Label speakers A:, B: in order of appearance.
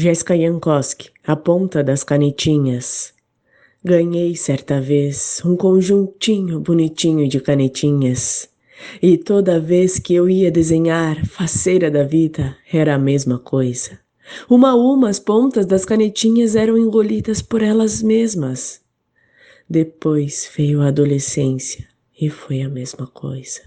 A: Jéssica Jankowski, a ponta das canetinhas. Ganhei certa vez um conjuntinho bonitinho de canetinhas. E toda vez que eu ia desenhar, faceira da vida, era a mesma coisa. Uma a uma as pontas das canetinhas eram engolidas por elas mesmas. Depois veio a adolescência e foi a mesma coisa.